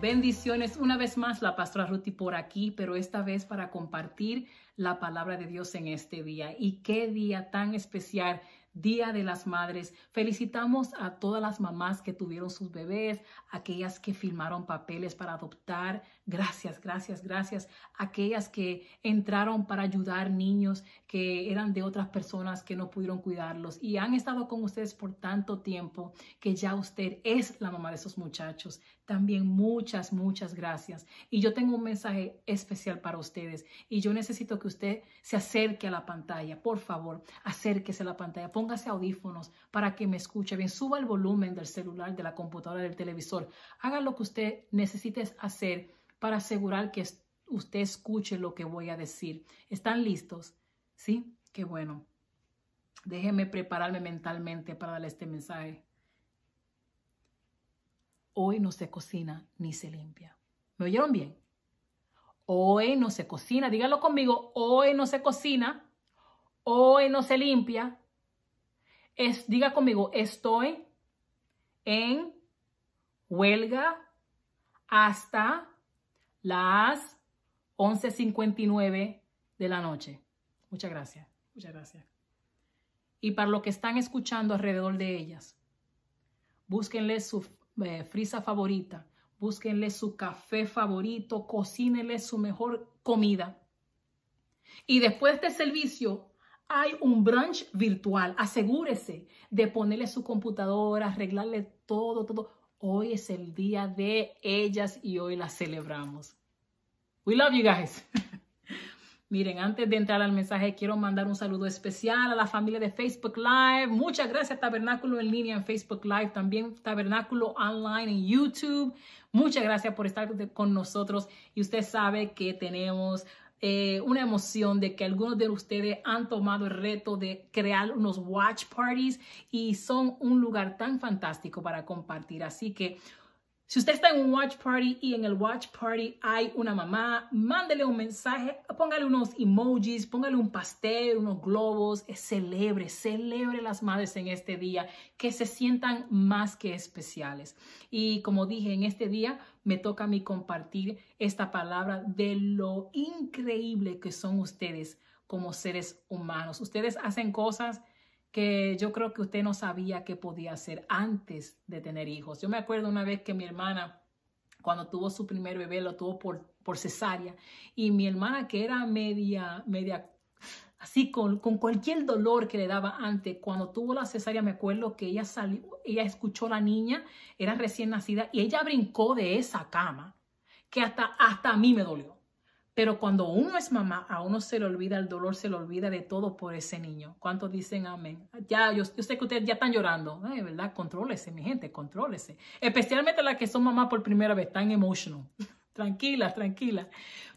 Bendiciones una vez más, la pastora Ruti por aquí, pero esta vez para compartir la palabra de Dios en este día. Y qué día tan especial Día de las Madres. Felicitamos a todas las mamás que tuvieron sus bebés, aquellas que firmaron papeles para adoptar. Gracias, gracias, gracias. Aquellas que entraron para ayudar niños que eran de otras personas que no pudieron cuidarlos y han estado con ustedes por tanto tiempo que ya usted es la mamá de esos muchachos. También muchas, muchas gracias. Y yo tengo un mensaje especial para ustedes y yo necesito que usted se acerque a la pantalla. Por favor, acérquese a la pantalla póngase audífonos para que me escuche bien, suba el volumen del celular, de la computadora, del televisor, haga lo que usted necesite hacer para asegurar que usted escuche lo que voy a decir. ¿Están listos? ¿Sí? Qué bueno. Déjeme prepararme mentalmente para darle este mensaje. Hoy no se cocina ni se limpia. ¿Me oyeron bien? Hoy no se cocina, dígalo conmigo, hoy no se cocina, hoy no se limpia, es, diga conmigo, estoy en huelga hasta las 11.59 de la noche. Muchas gracias, muchas gracias. Y para los que están escuchando alrededor de ellas, búsquenle su eh, frisa favorita, búsquenle su café favorito, cocínenle su mejor comida. Y después de este servicio, hay un brunch virtual. Asegúrese de ponerle su computadora, arreglarle todo, todo. Hoy es el día de ellas y hoy las celebramos. We love you guys. Miren, antes de entrar al mensaje, quiero mandar un saludo especial a la familia de Facebook Live. Muchas gracias, Tabernáculo en línea en Facebook Live, también Tabernáculo online en YouTube. Muchas gracias por estar con nosotros. Y usted sabe que tenemos eh, una emoción de que algunos de ustedes han tomado el reto de crear unos watch parties y son un lugar tan fantástico para compartir. Así que si usted está en un watch party y en el watch party hay una mamá, mándele un mensaje, póngale unos emojis, póngale un pastel, unos globos, celebre, celebre las madres en este día, que se sientan más que especiales. Y como dije, en este día me toca a mí compartir esta palabra de lo increíble que son ustedes como seres humanos. Ustedes hacen cosas que yo creo que usted no sabía que podía hacer antes de tener hijos. Yo me acuerdo una vez que mi hermana, cuando tuvo su primer bebé, lo tuvo por, por cesárea, y mi hermana que era media, media, así con, con cualquier dolor que le daba antes, cuando tuvo la cesárea, me acuerdo que ella salió, ella escuchó a la niña, era recién nacida, y ella brincó de esa cama, que hasta, hasta a mí me dolió. Pero cuando uno es mamá, a uno se le olvida el dolor, se le olvida de todo por ese niño. ¿Cuántos dicen amén? Ya, yo, sé que ustedes ya están llorando, ¿verdad? Contrólese, mi gente, contrólese. Especialmente las que son mamá por primera vez, tan emotional. Tranquilas, tranquilas.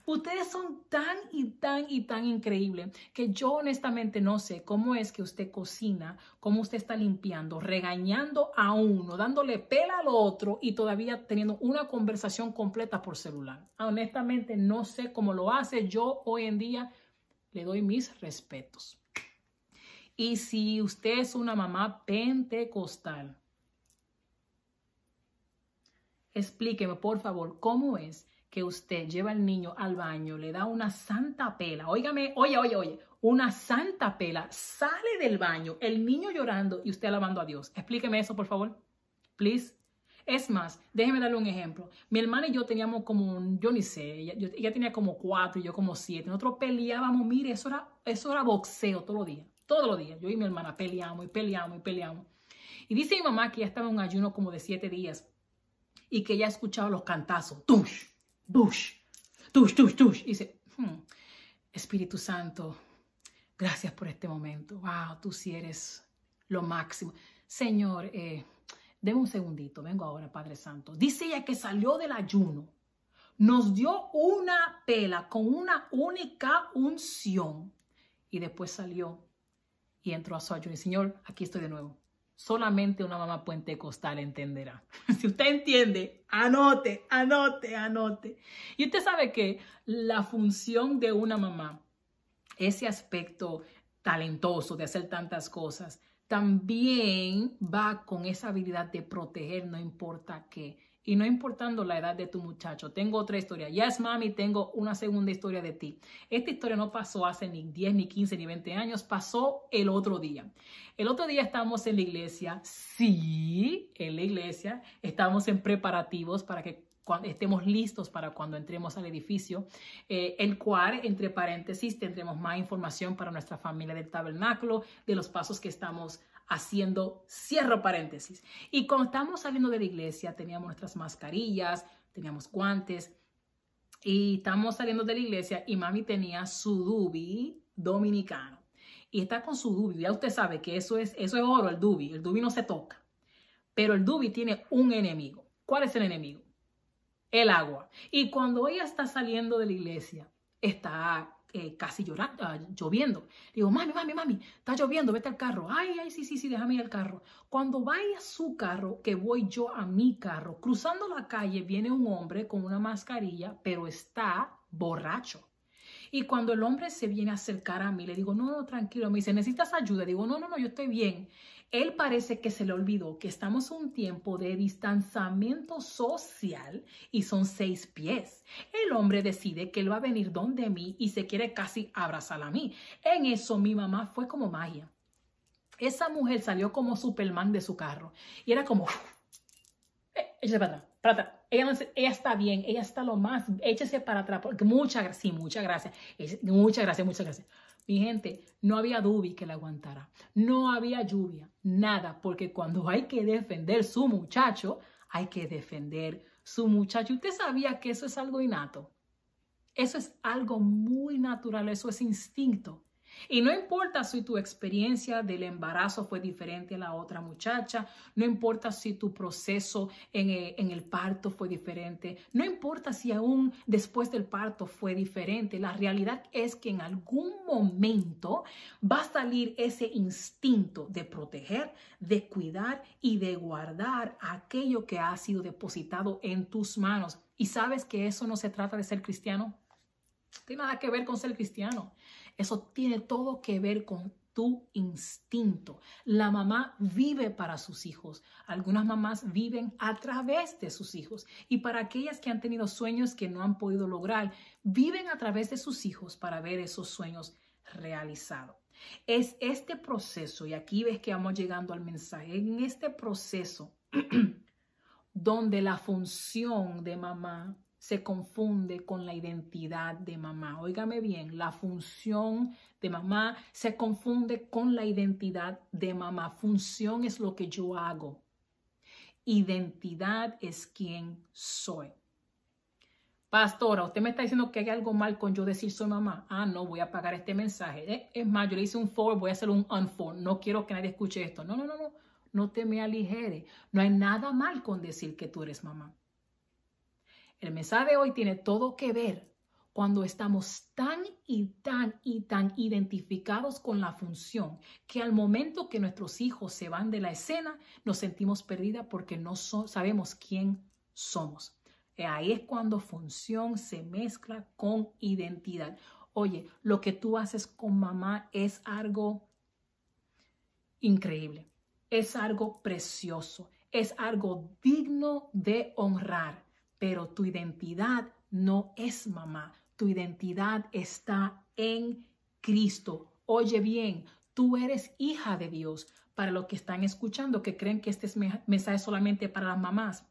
Ustedes son tan y tan y tan increíbles que yo honestamente no sé cómo es que usted cocina, cómo usted está limpiando, regañando a uno, dándole pela al otro y todavía teniendo una conversación completa por celular. Honestamente no sé cómo lo hace. Yo hoy en día le doy mis respetos. Y si usted es una mamá pentecostal, explíqueme por favor cómo es que usted lleva al niño al baño, le da una santa pela, óigame, oye, oye, oye, una santa pela, sale del baño, el niño llorando y usted alabando a Dios. Explíqueme eso, por favor. Please. Es más, déjeme darle un ejemplo. Mi hermana y yo teníamos como, yo ni sé, ella, tenía como cuatro y yo como siete. Nosotros peleábamos, mire, eso era, eso era boxeo todos los días, todos los días. Yo y mi hermana peleamos y peleamos y peleamos. Y dice mi mamá que ya estaba en un ayuno como de siete días y que ella escuchaba los cantazos. ¡Tush! Bush, tush, tush, tush. Y dice, hmm, Espíritu Santo, gracias por este momento. Wow, tú sí eres lo máximo. Señor, eh, deme un segundito, vengo ahora, Padre Santo. Dice ella que salió del ayuno, nos dio una pela con una única unción y después salió y entró a su ayuno. Y Señor, aquí estoy de nuevo. Solamente una mamá pentecostal entenderá. si usted entiende, anote, anote, anote. Y usted sabe que la función de una mamá, ese aspecto talentoso de hacer tantas cosas, también va con esa habilidad de proteger, no importa qué. Y no importando la edad de tu muchacho, tengo otra historia. Yes, mami, tengo una segunda historia de ti. Esta historia no pasó hace ni 10, ni 15, ni 20 años, pasó el otro día. El otro día estamos en la iglesia, sí, en la iglesia, estamos en preparativos para que estemos listos para cuando entremos al edificio, eh, el cual, entre paréntesis, tendremos más información para nuestra familia del tabernáculo, de los pasos que estamos haciendo, cierro paréntesis. Y cuando estamos saliendo de la iglesia, teníamos nuestras mascarillas, teníamos guantes, y estamos saliendo de la iglesia y mami tenía su dubi dominicano. Y está con su dubi. Ya usted sabe que eso es, eso es oro, el dubi. El dubi no se toca. Pero el dubi tiene un enemigo. ¿Cuál es el enemigo? el agua. Y cuando ella está saliendo de la iglesia, está eh, casi llorando, ah, lloviendo. Digo, mami, mami, mami, está lloviendo, vete al carro. Ay, ay, sí, sí, sí, déjame ir al carro. Cuando vaya a su carro, que voy yo a mi carro, cruzando la calle, viene un hombre con una mascarilla, pero está borracho. Y cuando el hombre se viene a acercar a mí, le digo, no, no, tranquilo. Me dice, ¿necesitas ayuda? Digo, no, no, no, yo estoy bien. Él parece que se le olvidó que estamos en un tiempo de distanciamiento social y son seis pies. El hombre decide que él va a venir donde mí y se quiere casi abrazar a mí. En eso mi mamá fue como magia. Esa mujer salió como Superman de su carro y era como, eh, échese para atrás, para atrás. Ella, ella está bien, ella está lo más, échese para atrás, muchas gracias, sí, muchas gracias, muchas gracias, muchas gracias. Mi gente, no había dubi que la aguantara, no había lluvia, nada, porque cuando hay que defender su muchacho, hay que defender su muchacho. ¿Usted sabía que eso es algo innato? Eso es algo muy natural, eso es instinto. Y no importa si tu experiencia del embarazo fue diferente a la otra muchacha, no importa si tu proceso en el, en el, parto fue diferente, no importa si aún después del parto fue diferente, la realidad es que en algún momento va a salir ese instinto de proteger, de cuidar y de guardar aquello que ha sido depositado en tus manos. Y sabes que eso no se trata de ser cristiano. No tiene nada que ver con ser cristiano. Eso tiene todo que ver con tu instinto. La mamá vive para sus hijos. Algunas mamás viven a través de sus hijos. Y para aquellas que han tenido sueños que no han podido lograr, viven a través de sus hijos para ver esos sueños realizados. Es este proceso, y aquí ves que vamos llegando al mensaje, en este proceso donde la función de mamá se confunde con la identidad de mamá. Óigame bien, la función de mamá se confunde con la identidad de mamá. Función es lo que yo hago. Identidad es quien soy. Pastora, usted me está diciendo que hay algo mal con yo decir soy mamá. Ah, no, voy a apagar este mensaje. Eh, es más, yo le hice un forward, voy a hacer un unforward. No quiero que nadie escuche esto. No, no, no, no. No te me aligere. No hay nada mal con decir que tú eres mamá. El mensaje de hoy tiene todo que ver cuando estamos tan y tan y tan identificados con la función que al momento que nuestros hijos se van de la escena nos sentimos perdidas porque no sabemos quién somos. Ahí es cuando función se mezcla con identidad. Oye, lo que tú haces con mamá es algo increíble, es algo precioso, es algo digno de honrar pero tu identidad no es mamá, tu identidad está en Cristo. Oye bien, tú eres hija de Dios. Para los que están escuchando, que creen que este mensaje es solamente para las mamás,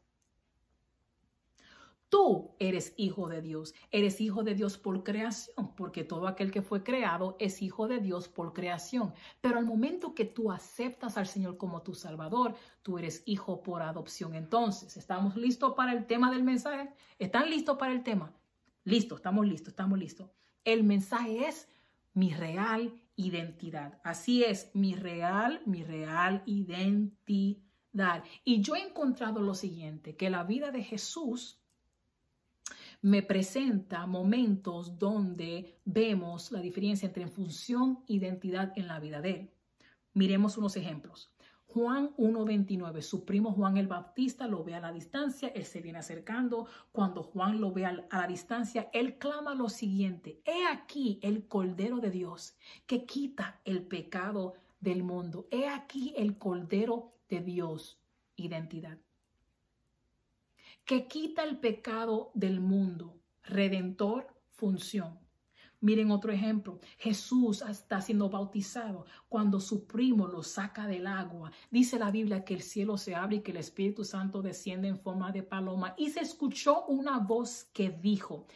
Tú eres hijo de Dios, eres hijo de Dios por creación, porque todo aquel que fue creado es hijo de Dios por creación. Pero al momento que tú aceptas al Señor como tu Salvador, tú eres hijo por adopción. Entonces, ¿estamos listos para el tema del mensaje? ¿Están listos para el tema? Listo, estamos listos, estamos listos. El mensaje es mi real identidad. Así es, mi real, mi real identidad. Y yo he encontrado lo siguiente, que la vida de Jesús me presenta momentos donde vemos la diferencia entre función e identidad en la vida de él. Miremos unos ejemplos. Juan 1.29, su primo Juan el Bautista lo ve a la distancia, él se viene acercando. Cuando Juan lo ve a la distancia, él clama lo siguiente, he aquí el Cordero de Dios que quita el pecado del mundo. He aquí el Cordero de Dios, identidad. Que quita el pecado del mundo. Redentor, función. Miren otro ejemplo. Jesús está siendo bautizado cuando su primo lo saca del agua. Dice la Biblia que el cielo se abre y que el Espíritu Santo desciende en forma de paloma. Y se escuchó una voz que dijo,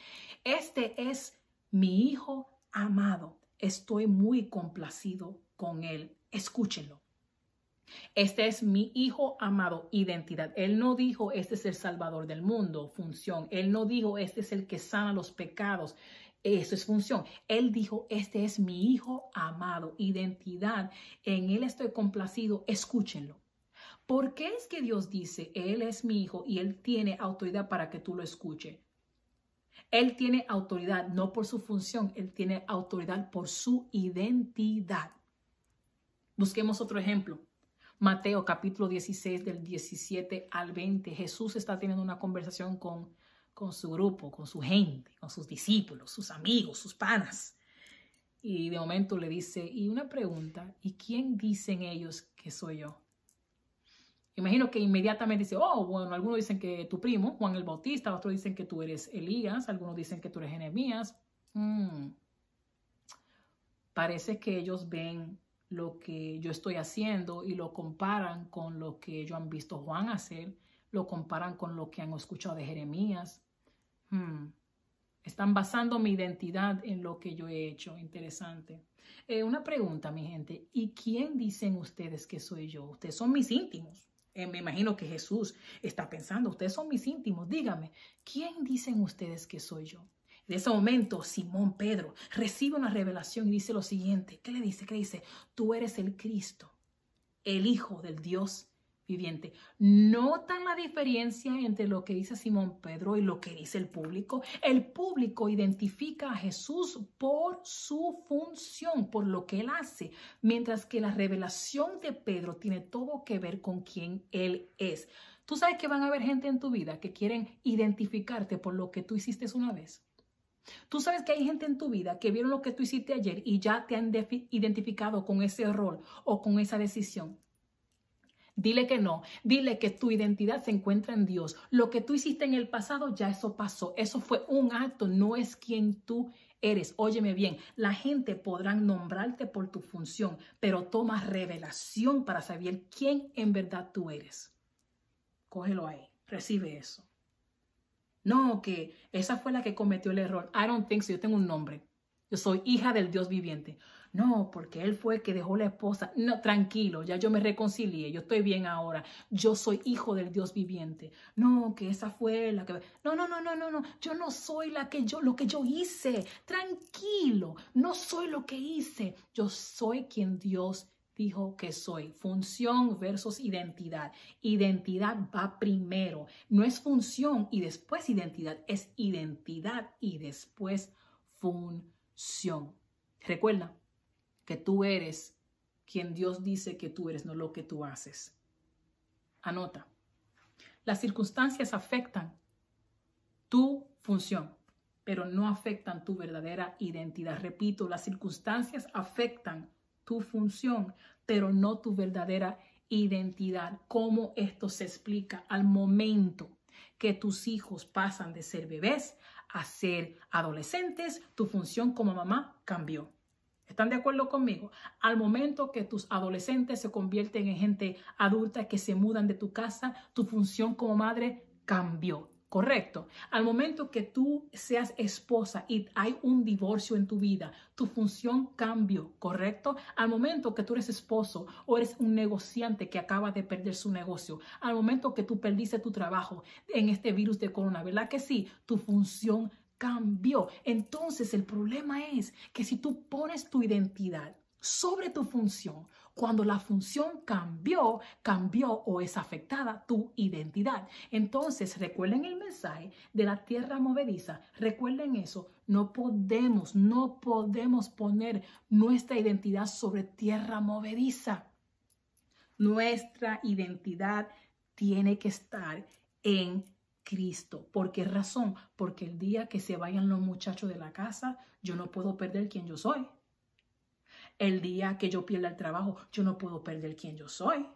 este es mi Hijo amado. Estoy muy complacido con él. Escúchenlo. Este es mi hijo amado, identidad. Él no dijo, este es el salvador del mundo, función. Él no dijo, este es el que sana los pecados. Eso es función. Él dijo, este es mi hijo amado, identidad. En él estoy complacido. Escúchenlo. ¿Por qué es que Dios dice, Él es mi hijo y Él tiene autoridad para que tú lo escuches? Él tiene autoridad no por su función, Él tiene autoridad por su identidad. Busquemos otro ejemplo. Mateo capítulo 16 del 17 al 20. Jesús está teniendo una conversación con con su grupo, con su gente, con sus discípulos, sus amigos, sus panas. Y de momento le dice, y una pregunta, ¿y quién dicen ellos que soy yo? Imagino que inmediatamente dice, oh, bueno, algunos dicen que tu primo, Juan el Bautista, otros dicen que tú eres Elías, algunos dicen que tú eres Jeremías. Mm. Parece que ellos ven lo que yo estoy haciendo y lo comparan con lo que ellos han visto Juan hacer, lo comparan con lo que han escuchado de Jeremías, Hmm. Están basando mi identidad en lo que yo he hecho. Interesante. Eh, una pregunta, mi gente. ¿Y quién dicen ustedes que soy yo? Ustedes son mis íntimos. Eh, me imagino que Jesús está pensando, ustedes son mis íntimos. Dígame, ¿quién dicen ustedes que soy yo? En ese momento, Simón Pedro recibe una revelación y dice lo siguiente. ¿Qué le dice? ¿Qué dice? Tú eres el Cristo, el Hijo del Dios viviente. ¿Notan la diferencia entre lo que dice Simón Pedro y lo que dice el público? El público identifica a Jesús por su función, por lo que él hace, mientras que la revelación de Pedro tiene todo que ver con quién él es. Tú sabes que van a haber gente en tu vida que quieren identificarte por lo que tú hiciste una vez. Tú sabes que hay gente en tu vida que vieron lo que tú hiciste ayer y ya te han identificado con ese error o con esa decisión. Dile que no. Dile que tu identidad se encuentra en Dios. Lo que tú hiciste en el pasado, ya eso pasó. Eso fue un acto, no es quien tú eres. Óyeme bien, la gente podrá nombrarte por tu función, pero toma revelación para saber quién en verdad tú eres. Cógelo ahí, recibe eso. No, que esa fue la que cometió el error. I don't think so. Yo tengo un nombre. Yo soy hija del Dios viviente. No, porque él fue el que dejó la esposa. No, tranquilo, ya yo me reconcilié, yo estoy bien ahora. Yo soy hijo del Dios viviente. No, que esa fue la que No, no, no, no, no, no. Yo no soy la que yo lo que yo hice. Tranquilo, no soy lo que hice. Yo soy quien Dios dijo que soy. Función versus identidad. Identidad va primero. No es función y después identidad, es identidad y después función. Recuerda, que tú eres quien Dios dice que tú eres, no lo que tú haces. Anota. Las circunstancias afectan tu función, pero no afectan tu verdadera identidad. Repito, las circunstancias afectan tu función, pero no tu verdadera identidad. ¿Cómo esto se explica al momento que tus hijos pasan de ser bebés a ser adolescentes? Tu función como mamá cambió. ¿Están de acuerdo conmigo? Al momento que tus adolescentes se convierten en gente adulta que se mudan de tu casa, tu función como madre cambió. Correcto. Al momento que tú seas esposa y hay un divorcio en tu vida, tu función cambió. Correcto. Al momento que tú eres esposo o eres un negociante que acaba de perder su negocio, al momento que tú perdiste tu trabajo en este virus de corona, ¿verdad que sí? Tu función cambió. Entonces el problema es que si tú pones tu identidad sobre tu función, cuando la función cambió, cambió o es afectada tu identidad. Entonces, recuerden el mensaje de la tierra movediza, recuerden eso, no podemos, no podemos poner nuestra identidad sobre tierra movediza. Nuestra identidad tiene que estar en Cristo. ¿Por qué razón? Porque el día que se vayan los muchachos de la casa, yo no puedo perder quien yo soy. El día que yo pierda el trabajo, yo no puedo perder quien yo soy.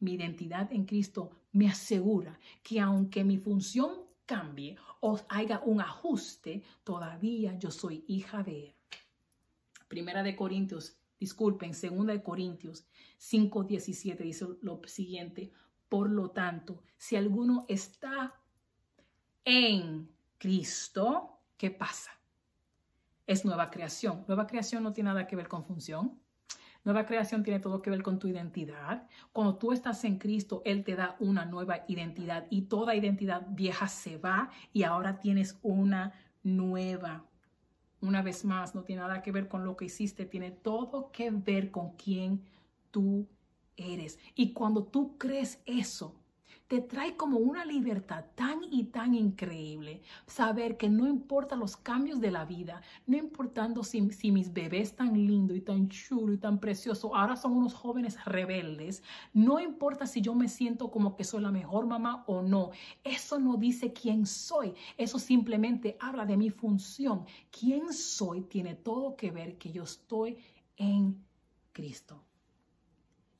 mi identidad en Cristo me asegura que aunque mi función cambie o haya un ajuste, todavía yo soy hija de Él. Primera de Corintios, disculpen, segunda de Corintios 5:17 dice lo siguiente, por lo tanto, si alguno está en Cristo, ¿qué pasa? Es nueva creación. Nueva creación no tiene nada que ver con función. Nueva creación tiene todo que ver con tu identidad. Cuando tú estás en Cristo, Él te da una nueva identidad y toda identidad vieja se va y ahora tienes una nueva. Una vez más, no tiene nada que ver con lo que hiciste, tiene todo que ver con quién tú eres. Y cuando tú crees eso, te trae como una libertad tan y tan increíble. Saber que no importa los cambios de la vida, no importando si, mis bebés tan lindo y tan chulo y tan precioso ahora son unos jóvenes rebeldes, no importa si yo me siento como que soy la mejor mamá o no, eso no dice quién soy, eso simplemente habla de mi función. Quién soy tiene todo que ver que yo estoy en Cristo.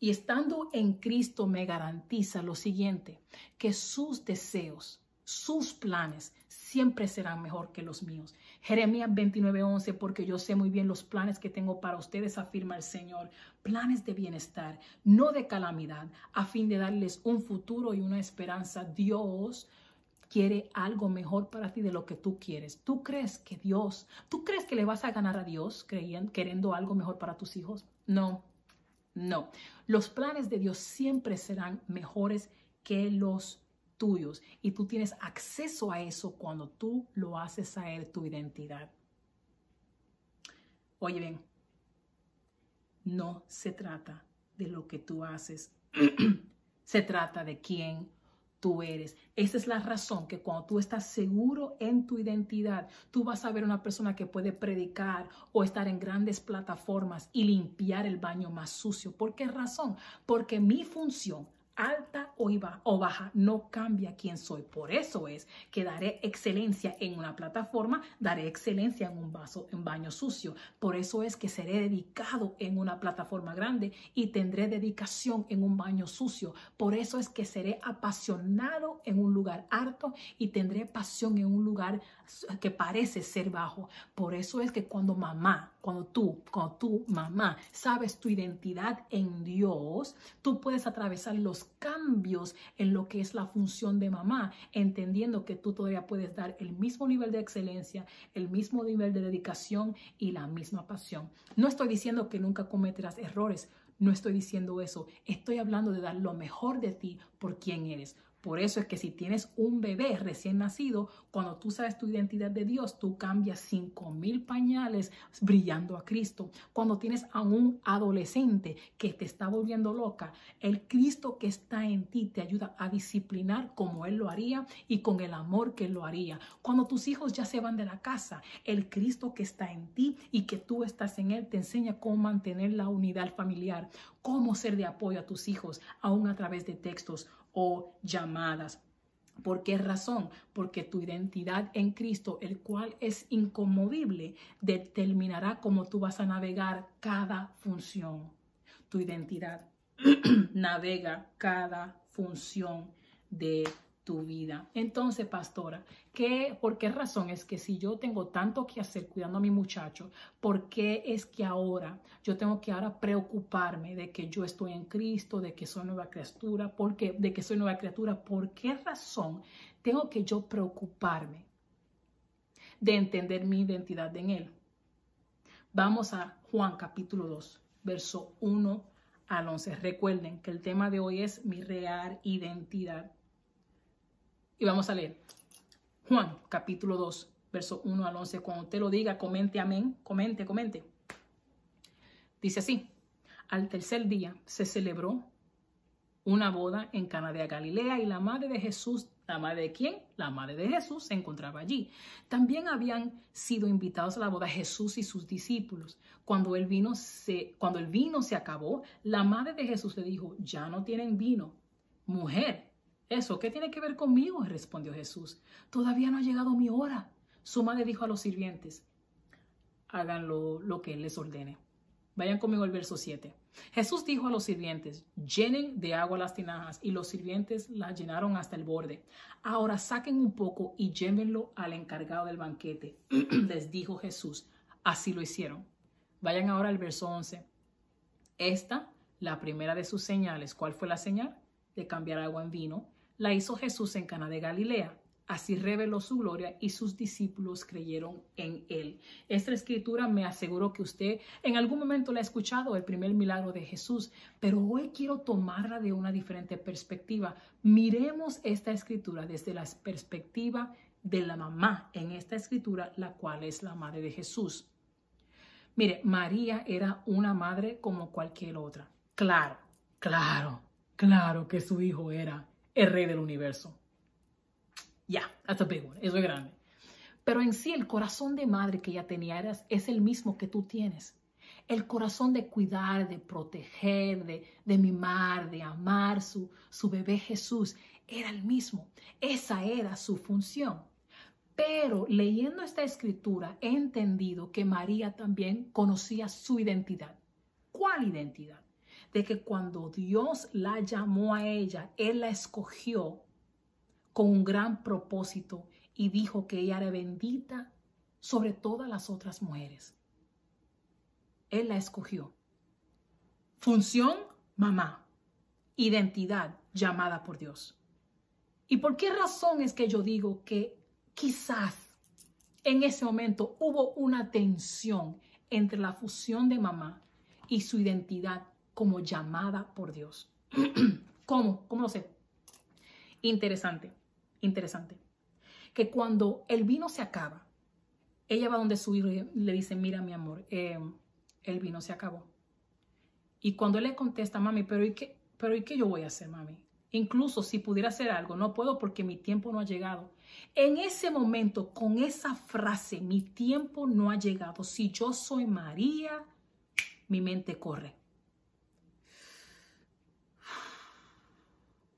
Y estando en Cristo me garantiza lo siguiente, que sus deseos, sus planes siempre serán mejor que los míos. Jeremías 29:11, porque yo sé muy bien los planes que tengo para ustedes, afirma el Señor, planes de bienestar, no de calamidad, a fin de darles un futuro y una esperanza. Dios quiere algo mejor para ti de lo que tú quieres. ¿Tú crees que Dios, tú crees que le vas a ganar a Dios creyendo, queriendo algo mejor para tus hijos? No, no, los planes de Dios siempre serán mejores que los tuyos. Y tú tienes acceso a eso cuando tú lo haces a tu identidad. Oye bien, no se trata de lo que tú haces, se trata de quién tú eres. Esa es la razón que cuando tú estás seguro en tu identidad, tú vas a ver una persona que puede predicar o estar en grandes plataformas y limpiar el baño más sucio. ¿Por qué razón? Porque mi función alta o baja, no cambia quién soy. Por eso es que daré excelencia en una plataforma, daré excelencia en un vaso, en baño sucio. Por eso es que seré dedicado en una plataforma grande y tendré dedicación en un baño sucio. Por eso es que seré apasionado en un lugar alto y tendré pasión en un lugar que parece ser bajo. Por eso es que cuando mamá, cuando tú, cuando tú, mamá, sabes tu identidad en Dios, tú puedes atravesar los cambios en lo que es la función de mamá, entendiendo que tú todavía puedes dar el mismo nivel de excelencia, el mismo nivel de dedicación y la misma pasión. No estoy diciendo que nunca cometerás errores. No estoy diciendo eso. Estoy hablando de dar lo mejor de ti por quien eres. Por eso es que si tienes un bebé recién nacido, cuando tú sabes tu identidad de Dios, tú cambias cinco mil pañales brillando a Cristo. Cuando tienes a un adolescente que te está volviendo loca, el Cristo que está en ti te ayuda a disciplinar como Él lo haría y con el amor que Él lo haría. Cuando tus hijos ya se van de la casa, el Cristo que está en ti y que tú estás en Él te enseña cómo mantener la unidad familiar, cómo ser de apoyo a tus hijos, aún a través de textos o llamadas. ¿Por qué razón? Porque tu identidad en Cristo, el cual es inconmovible, determinará cómo tú vas a navegar cada función. Tu identidad navega cada función de tu vida. Entonces, pastora, ¿qué, ¿por qué razón es que si yo tengo tanto que hacer cuidando a mi muchacho, por qué es que ahora yo tengo que ahora preocuparme de que yo estoy en Cristo, de que soy nueva criatura, porque de que soy nueva criatura? ¿Por qué razón tengo que yo preocuparme de entender mi identidad en Él? Vamos a Juan capítulo 2, verso 1 al 11. Recuerden que el tema de hoy es mi real identidad. Y vamos a leer Juan capítulo 2, verso 1 al 11. Cuando te lo diga, comente amén, comente, comente. Dice así, al tercer día se celebró una boda en Cana de Galilea y la madre de Jesús, ¿la madre de quién? La madre de Jesús se encontraba allí. También habían sido invitados a la boda Jesús y sus discípulos. Cuando el vino se, cuando el vino se acabó, la madre de Jesús le dijo, ya no tienen vino. Mujer, ¿Eso qué tiene que ver conmigo? respondió Jesús. Todavía no ha llegado mi hora. Su madre dijo a los sirvientes, hagan lo, que él les ordene. Vayan conmigo al verso 7. Jesús dijo a los sirvientes, llenen de agua las tinajas, y los sirvientes las llenaron hasta el borde. Ahora saquen un poco y llévenlo al encargado del banquete. Les dijo Jesús, así lo hicieron. Vayan ahora al verso 11. Esta, la primera de sus señales, ¿cuál fue la señal? De cambiar agua en vino. La hizo Jesús en Cana de Galilea Así reveló su gloria y sus discípulos creyeron en él. Esta escritura me aseguro que usted en algún momento la ha escuchado, el primer milagro de Jesús, pero hoy quiero tomarla de una diferente perspectiva. Miremos esta escritura desde la perspectiva de la mamá en esta escritura, la cual es la madre de Jesús. Mire, María era una madre como cualquier otra. Claro, claro, claro que su hijo era el rey del universo. Ya, that's a big one. Eso es grande. Pero en sí el corazón de madre que ella tenía es el mismo que tú tienes. El corazón de cuidar, de proteger, de, de mimar, de amar su, su bebé Jesús era el mismo. Esa era su función. Pero leyendo esta escritura he entendido que María también conocía su identidad. ¿Cuál identidad? De que cuando Dios la llamó a ella, Él la escogió con un gran propósito y dijo que ella era bendita sobre todas las otras mujeres. Él la escogió. Función, mamá. Identidad, llamada por Dios. ¿Y por qué razón es que yo digo que quizás en ese momento hubo una tensión entre la fusión de mamá y su identidad como llamada por Dios? ¿Cómo? ¿Cómo lo sé? Interesante interesante, que cuando el vino se acaba, ella va donde su hijo y le dice, mira mi amor, eh, el vino se acabó. Y cuando él le contesta, mami, pero ¿y, qué, pero ¿y qué yo voy a hacer, mami? Incluso si pudiera hacer algo, no puedo porque mi tiempo no ha llegado. En ese momento, con esa frase, mi tiempo no ha llegado. Si yo soy María, mi mente corre.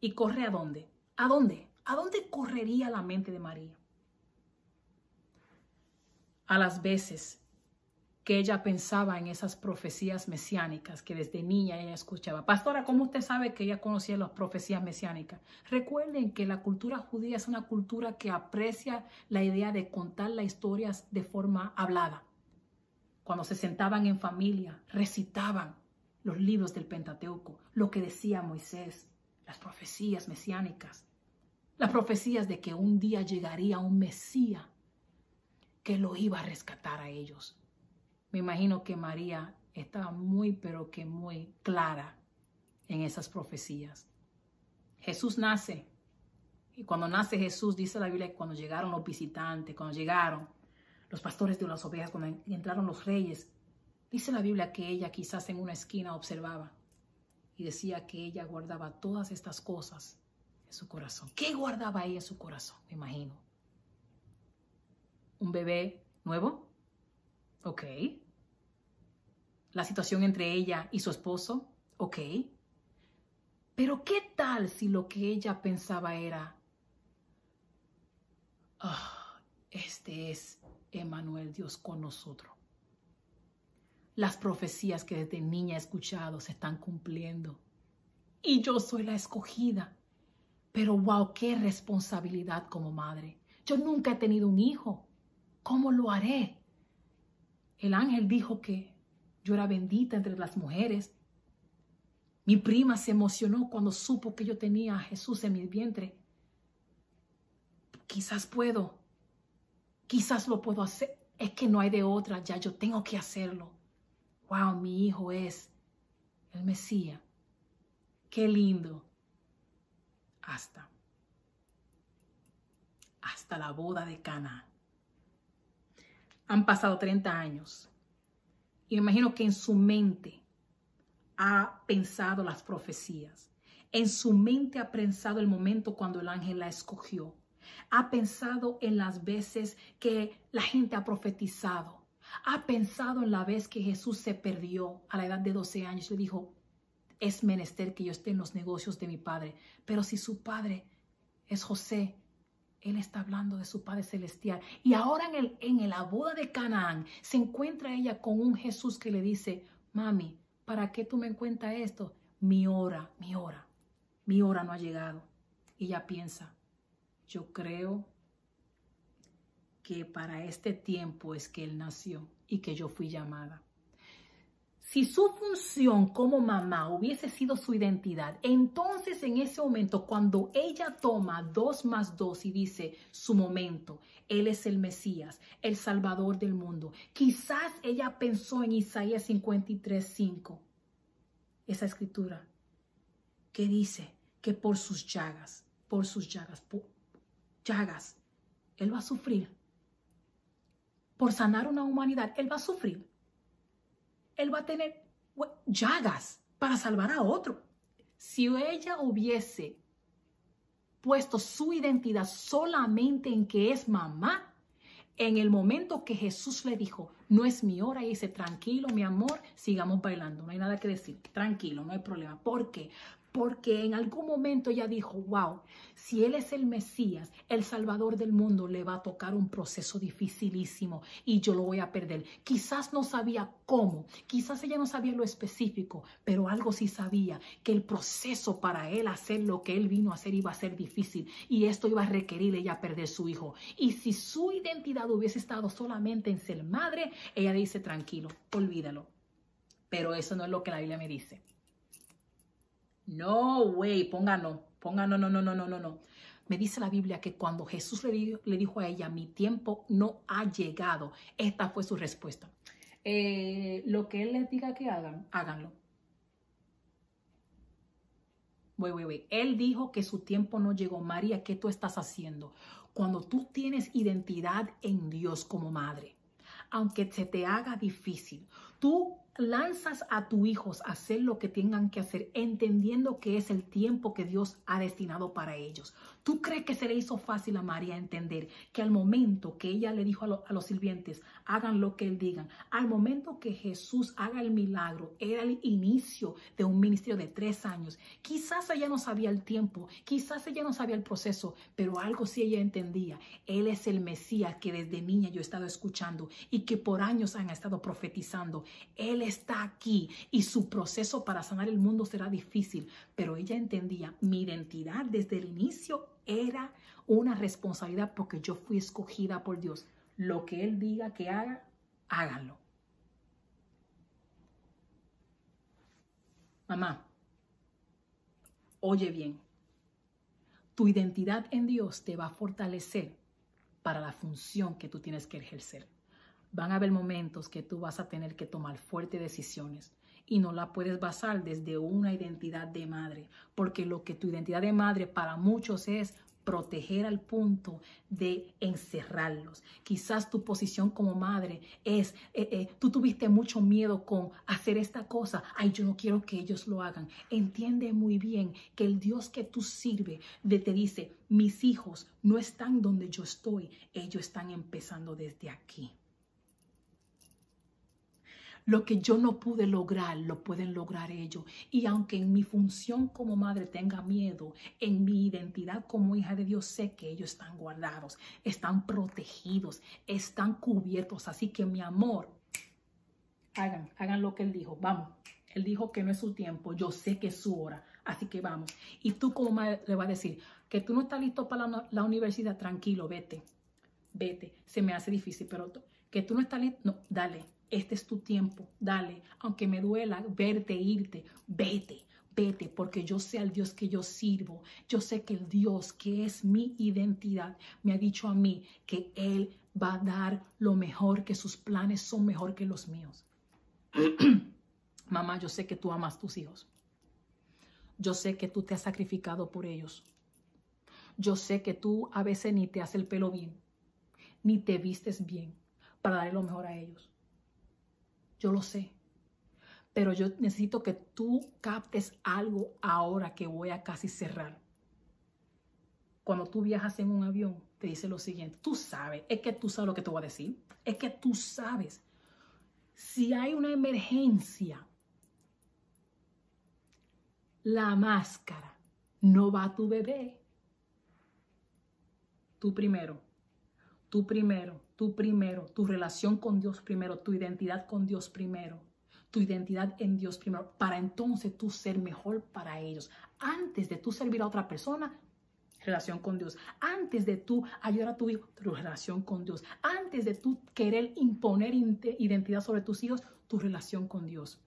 ¿Y corre a dónde? ¿A dónde? ¿A dónde correría la mente de María? A las veces que ella pensaba en esas profecías mesiánicas que desde niña ella escuchaba. Pastora, ¿cómo usted sabe que ella conocía las profecías mesiánicas? Recuerden que la cultura judía es una cultura que aprecia la idea de contar las historias de forma hablada. Cuando se sentaban en familia, recitaban los libros del Pentateuco, lo que decía Moisés, las profecías mesiánicas. Las profecías de que un día llegaría un Mesías que lo iba a rescatar a ellos. Me imagino que María estaba muy, pero que muy clara en esas profecías. Jesús nace. Y cuando nace Jesús, dice la Biblia, cuando llegaron los visitantes, cuando llegaron los pastores de las ovejas, cuando entraron los reyes, dice la Biblia que ella quizás en una esquina observaba y decía que ella guardaba todas estas cosas su corazón. ¿Qué guardaba ella en su corazón? Me imagino. ¿Un bebé nuevo? Ok. La situación entre ella y su esposo? Ok. Pero ¿qué tal si lo que ella pensaba era, oh, este es Emanuel, Dios con nosotros? Las profecías que desde niña he escuchado se están cumpliendo. Y yo soy la escogida. Pero wow, qué responsabilidad como madre. Yo nunca he tenido un hijo. ¿Cómo lo haré? El ángel dijo que yo era bendita entre las mujeres. Mi prima se emocionó cuando supo que yo tenía a Jesús en mi vientre. Quizás puedo. Quizás lo puedo hacer. Es que no hay de otra, ya yo tengo que hacerlo. Wow, mi hijo es el Mesías. Qué lindo hasta, hasta la boda de Cana. Han pasado 30 años y me imagino que en su mente ha pensado las profecías. En su mente ha pensado el momento cuando el ángel la escogió. Ha pensado en las veces que la gente ha profetizado. Ha pensado en la vez que Jesús se perdió a la edad de 12 años. Le dijo, es menester que yo esté en los negocios de mi padre. Pero si su padre es José, él está hablando de su Padre Celestial. Y ahora en, el, en la boda de Canaán se encuentra ella con un Jesús que le dice, mami, ¿para qué tú me cuentas esto? Mi hora, mi hora, mi hora no ha llegado. Y ella piensa, yo creo que para este tiempo es que él nació y que yo fui llamada. Si su función como mamá hubiese sido su identidad, entonces en ese momento, cuando ella toma dos más dos y dice su momento, Él es el Mesías, el Salvador del mundo, quizás ella pensó en Isaías 53, 5, esa escritura, que dice que por sus llagas, por sus llagas, llagas, Él va a sufrir. Por sanar una humanidad, Él va a sufrir él va a tener llagas para salvar a otro. Si ella hubiese puesto su identidad solamente en que es mamá, en el momento que Jesús le dijo, no es mi hora, y dice, tranquilo, mi amor, sigamos bailando, no hay nada que decir, tranquilo, no hay problema. ¿Por qué? Porque en algún momento ella dijo, wow, si Él es el Mesías, el Salvador del mundo, le va a tocar un proceso dificilísimo y yo lo voy a perder. Quizás no sabía cómo, quizás ella no sabía lo específico, pero algo sí sabía, que el proceso para Él hacer lo que Él vino a hacer iba a ser difícil y esto iba a requerir ella perder su hijo. Y si su identidad hubiese estado solamente en ser madre, ella dice, tranquilo, olvídalo. Pero eso no es lo que la Biblia me dice. No, güey, ponga no, ponga no, no, no, no, no, no. Me dice la Biblia que cuando Jesús le dijo, a ella, mi tiempo no ha llegado, esta fue su respuesta. Eh, lo que Él les diga que hagan, háganlo. Voy, voy, voy. Él dijo que su tiempo no llegó. María, ¿qué tú estás haciendo? Cuando tú tienes identidad en Dios como madre, aunque se te haga difícil, tú lanzas a tus hijos a hacer lo que tengan que hacer, entendiendo que es el tiempo que Dios ha destinado para ellos. ¿Tú crees que se le hizo fácil a María entender que al momento que ella le dijo a, los sirvientes, hagan lo que él digan, al momento que Jesús haga el milagro, era el inicio de un ministerio de tres años? Quizás ella no sabía el tiempo, quizás ella no sabía el proceso, pero algo sí ella entendía. Él es el Mesías que desde niña yo he estado escuchando y que por años han estado profetizando. Él está aquí y su proceso para sanar el mundo será difícil, pero ella entendía mi identidad desde el inicio era una responsabilidad porque yo fui escogida por Dios. Lo que Él diga que haga, háganlo. Mamá, oye bien, tu identidad en Dios te va a fortalecer para la función que tú tienes que ejercer. Van a haber momentos que tú vas a tener que tomar fuertes decisiones y no la puedes basar desde una identidad de madre, porque lo que tu identidad de madre para muchos es proteger al punto de encerrarlos. Quizás tu posición como madre es, eh, eh, tú tuviste mucho miedo con hacer esta cosa, ay, yo no quiero que ellos lo hagan. Entiende muy bien que el Dios que tú sirves te dice, mis hijos no están donde yo estoy, ellos están empezando desde aquí. Lo que yo no pude lograr, lo pueden lograr ellos. Y aunque en mi función como madre tenga miedo, en mi identidad como hija de Dios sé que ellos están guardados, están protegidos, están cubiertos. Así que mi amor, hagan, hagan lo que Él dijo. Vamos, Él dijo que no es su tiempo, yo sé que es su hora. Así que vamos. Y tú como madre le vas a decir que tú no estás listo para la, la universidad, tranquilo, vete, vete. Se me hace difícil, pero que tú no estás listo, no, dale este es tu tiempo, dale, aunque me duela verte, irte, vete, vete, porque yo sé al Dios que yo sirvo, yo sé que el Dios que es mi identidad me ha dicho a mí que Él va a dar lo mejor, que sus planes son mejor que los míos. Mamá, yo sé que tú amas tus hijos. Yo sé que tú te has sacrificado por ellos. Yo sé que tú a veces ni te haces el pelo bien, ni te vistes bien para darle lo mejor a ellos. Yo lo sé. Pero yo necesito que tú captes algo ahora que voy a casi cerrar. Cuando tú viajas en un avión, te dice lo siguiente. Tú sabes, es que tú sabes lo que te voy a decir. Es que tú sabes. Si hay una emergencia, la máscara no va a tu bebé. Tú primero tú primero, tú primero, tu relación con Dios primero, tu identidad con Dios primero, tu identidad en Dios primero, para entonces tú ser mejor para ellos. Antes de tú servir a otra persona, relación con Dios. Antes de tú ayudar a tu hijo, tu relación con Dios. Antes de tú querer imponer identidad sobre tus hijos, tu relación con Dios.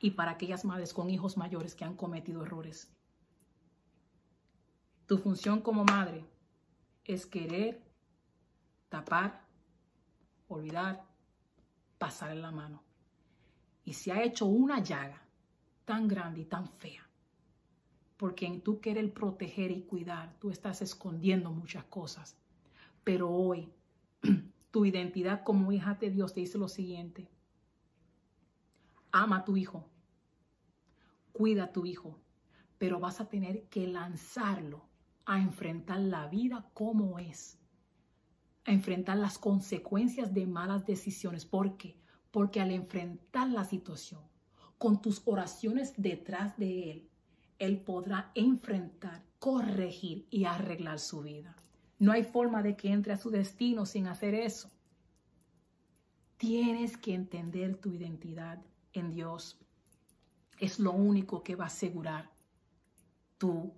Y para aquellas madres con hijos mayores que han cometido errores. Tu función como madre es querer tapar, olvidar, pasar en la mano. Y se ha hecho una llaga tan grande y tan fea porque en tú querer proteger y cuidar, tú estás escondiendo muchas cosas. Pero hoy, tu identidad como hija de Dios te dice lo siguiente. Ama a tu hijo, cuida a tu hijo, pero vas a tener que lanzarlo a enfrentar la vida como es, a enfrentar las consecuencias de malas decisiones. ¿Por qué? Porque al enfrentar la situación, con tus oraciones detrás de él, él podrá enfrentar, corregir y arreglar su vida. No hay forma de que entre a su destino sin hacer eso. Tienes que entender tu identidad en Dios. Es lo único que va a asegurar tu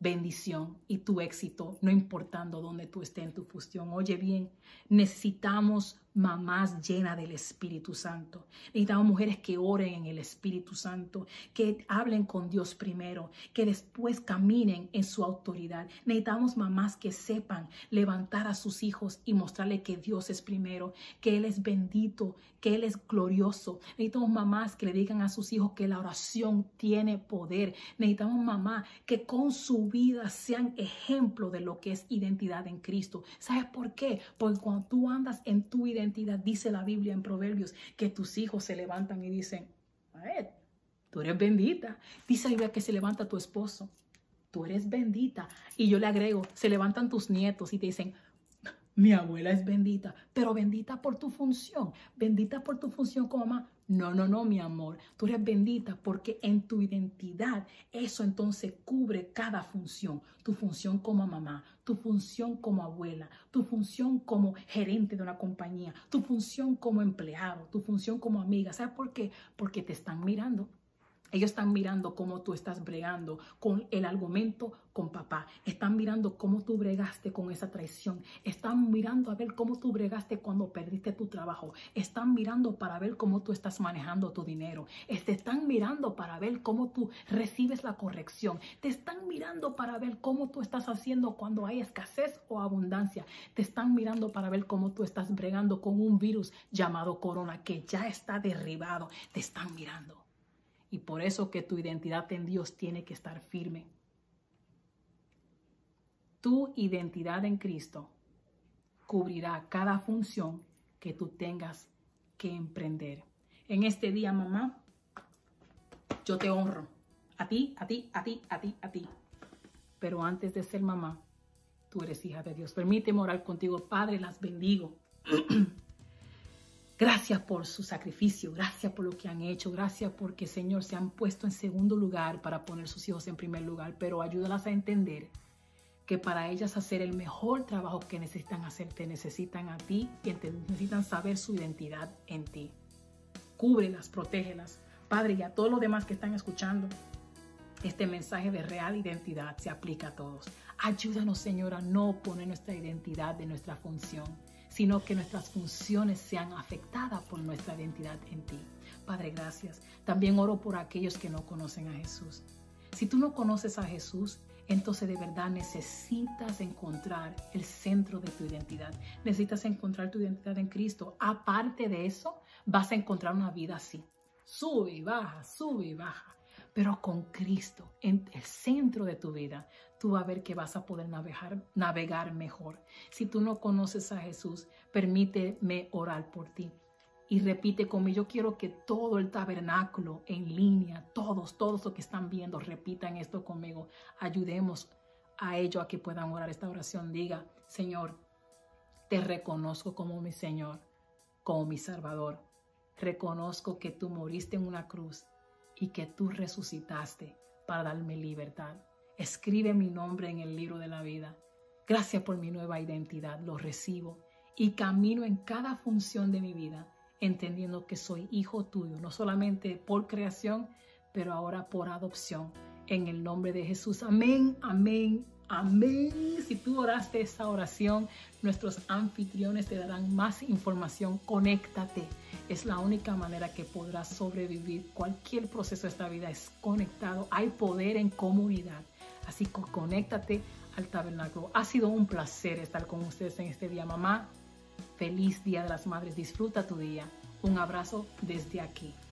bendición y tu éxito, no importando dónde tú estés en tu fusión. Oye bien, necesitamos mamás llenas del Espíritu Santo. Necesitamos mujeres que oren en el Espíritu Santo, que hablen con Dios primero, que después caminen en su autoridad. Necesitamos mamás que sepan levantar a sus hijos y mostrarle que Dios es primero, que Él es bendito, que Él es glorioso. Necesitamos mamás que le digan a sus hijos que la oración tiene poder. Necesitamos mamás que con su vida sean ejemplo de lo que es identidad en Cristo. ¿Sabes por qué? Porque cuando tú andas en tu identidad, dice la Biblia en Proverbios que tus hijos se levantan y dicen, tú eres bendita. Dice la Biblia que se levanta tu esposo, tú eres bendita. Y yo le agrego, se levantan tus nietos y te dicen, mi abuela es bendita, pero bendita por tu función, bendita por tu función como mamá. No, no, no, mi amor, tú eres bendita porque en tu identidad eso entonces cubre cada función. Tu función como mamá, tu función como abuela, tu función como gerente de una compañía, tu función como empleado, tu función como amiga. ¿Sabes por qué? Porque te están mirando. Ellos están mirando cómo tú estás bregando con el argumento con papá. Están mirando cómo tú bregaste con esa traición. Están mirando a ver cómo tú bregaste cuando perdiste tu trabajo. Están mirando para ver cómo tú estás manejando tu dinero. Te están mirando para ver cómo tú recibes la corrección. Te están mirando para ver cómo tú estás haciendo cuando hay escasez o abundancia. Te están mirando para ver cómo tú estás bregando con un virus llamado corona que ya está derribado. Te están mirando. Y por eso que tu identidad en Dios tiene que estar firme. Tu identidad en Cristo cubrirá cada función que tú tengas que emprender. En este día, mamá, yo te honro. A ti, a ti, a ti, a ti, a ti. Pero antes de ser mamá, tú eres hija de Dios. Permíteme orar contigo. Padre, las bendigo. Gracias por su sacrificio, gracias por lo que han hecho, gracias porque, Señor, se han puesto en segundo lugar para poner sus hijos en primer lugar, pero ayúdalas a entender que para ellas hacer el mejor trabajo que necesitan hacer, te necesitan a ti y necesitan saber su identidad en ti. Cúbrelas, protégelas. Padre, y a todos los demás que están escuchando, este mensaje de real identidad se aplica a todos. Ayúdanos, Señor, a no poner nuestra identidad de nuestra función sino que nuestras funciones sean afectadas por nuestra identidad en ti. Padre, gracias. También oro por aquellos que no conocen a Jesús. Si tú no conoces a Jesús, entonces de verdad necesitas encontrar el centro de tu identidad. Necesitas encontrar tu identidad en Cristo. Aparte de eso, vas a encontrar una vida así. Sube y baja, sube y baja. Pero con Cristo en el centro de tu vida, tú vas a ver que vas a poder navegar, navegar mejor. Si tú no conoces a Jesús, permíteme orar por ti. Y repite conmigo, yo quiero que todo el tabernáculo en línea, todos, todos los que están viendo, repitan esto conmigo. Ayudemos a ellos a que puedan orar esta oración. Diga, Señor, te reconozco como mi Señor, como mi Salvador. Reconozco que tú moriste en una cruz y que tú resucitaste para darme libertad. Escribe mi nombre en el libro de la vida. Gracias por mi nueva identidad, lo recibo y camino en cada función de mi vida entendiendo que soy hijo tuyo, no solamente por creación, pero ahora por adopción. En el nombre de Jesús. Amén, amén, amén. Si tú oraste esa oración, nuestros anfitriones te darán más información. Conéctate. Es la única manera que podrás sobrevivir. Cualquier proceso de esta vida es conectado. Hay poder en comunidad. Así que conéctate al tabernáculo. Ha sido un placer estar con ustedes en este día, mamá. Feliz Día de las Madres. Disfruta tu día. Un abrazo desde aquí.